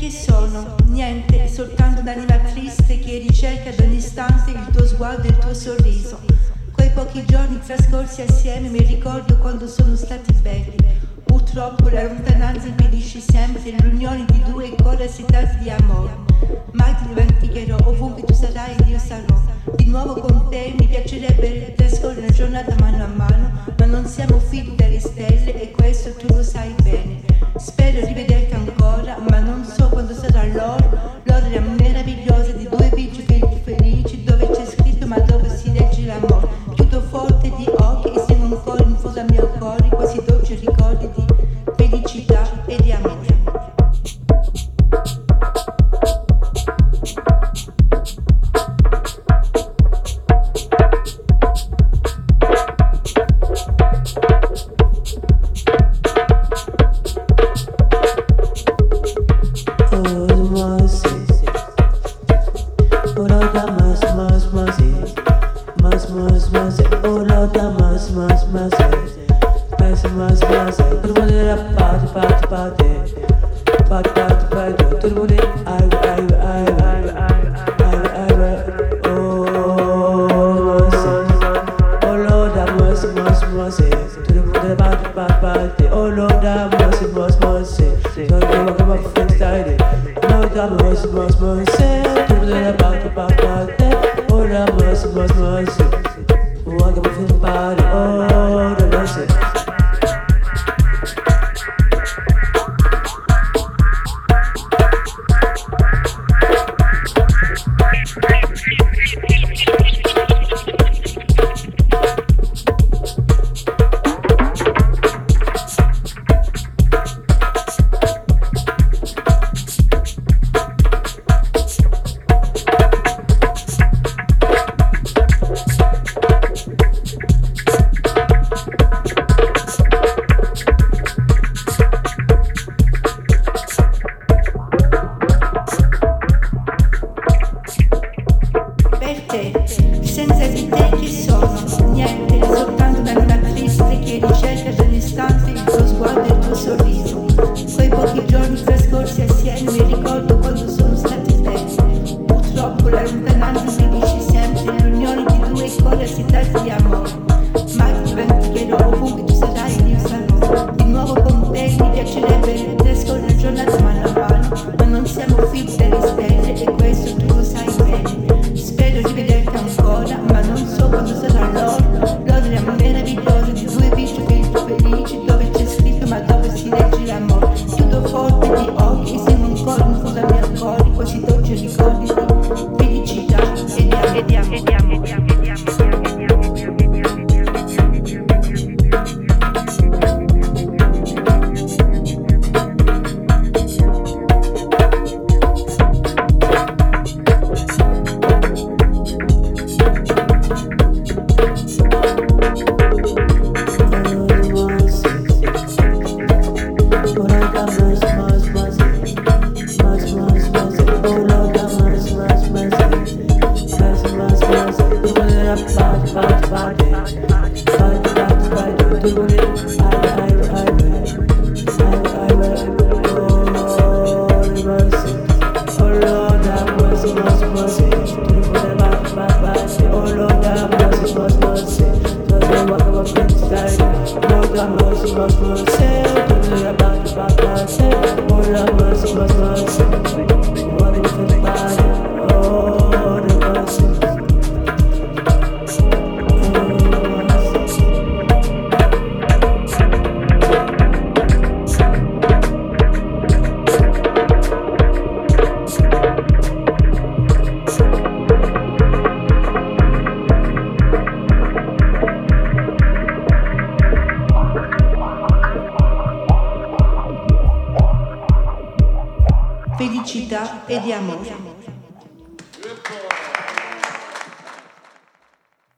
chi sono? Niente, soltanto un'anima triste che ricerca ad ogni istante il tuo sguardo e il tuo sorriso. Quei pochi giorni trascorsi assieme mi ricordo quando sono stati belli. Purtroppo la lontananza impedisce sempre l'unione di due cuori assitati di amore. Mai ti dimenticherò, ovunque tu sarai io sarò. Di nuovo con te mi piacerebbe trascorrere una giornata mano a mano, ma non siamo figli delle stelle e questo tu lo sai bene. Spero di vederti ancora, ma non so quando sarà l'ora, l'ora meravigliosa di due Oh, I got my feeling about it. Oh. Thank you. Felicità e di amore.